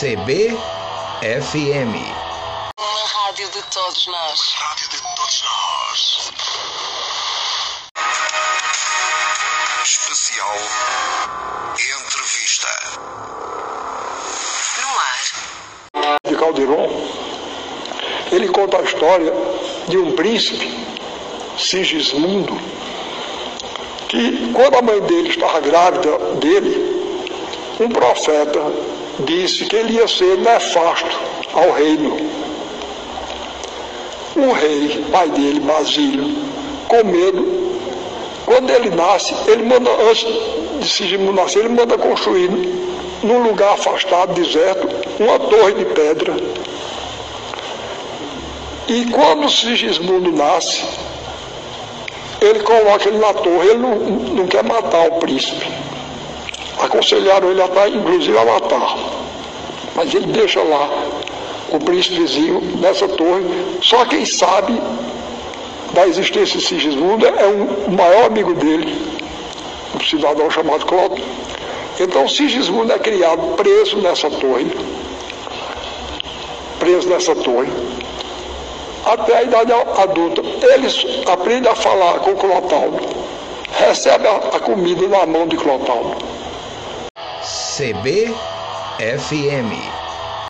CBFM. Uma rádio de todos nós. Rádio de todos nós. Especial Entrevista. No ar. de Calderon, ele conta a história de um príncipe, Sigismundo, que quando a mãe dele estava grávida dele, um profeta disse que ele ia ser nefasto ao reino. O rei, pai dele, Basílio, com medo, quando ele nasce, ele manda, antes de Sigismundo nascer, ele manda construir num lugar afastado, deserto, uma torre de pedra. E quando Sigismundo nasce, ele coloca ele na torre, ele não, não quer matar o príncipe. Aconselharam ele a, inclusive a matar. Mas ele deixa lá o príncipezinho nessa torre. Só quem sabe da existência de Sigismundo é um, o maior amigo dele, um cidadão chamado Clodo. Então Sigismundo é criado preso nessa torre. Preso nessa torre. Até a idade adulta. Ele aprende a falar com Clotaldo. Recebe a, a comida na mão de Clotaldo. CBFM.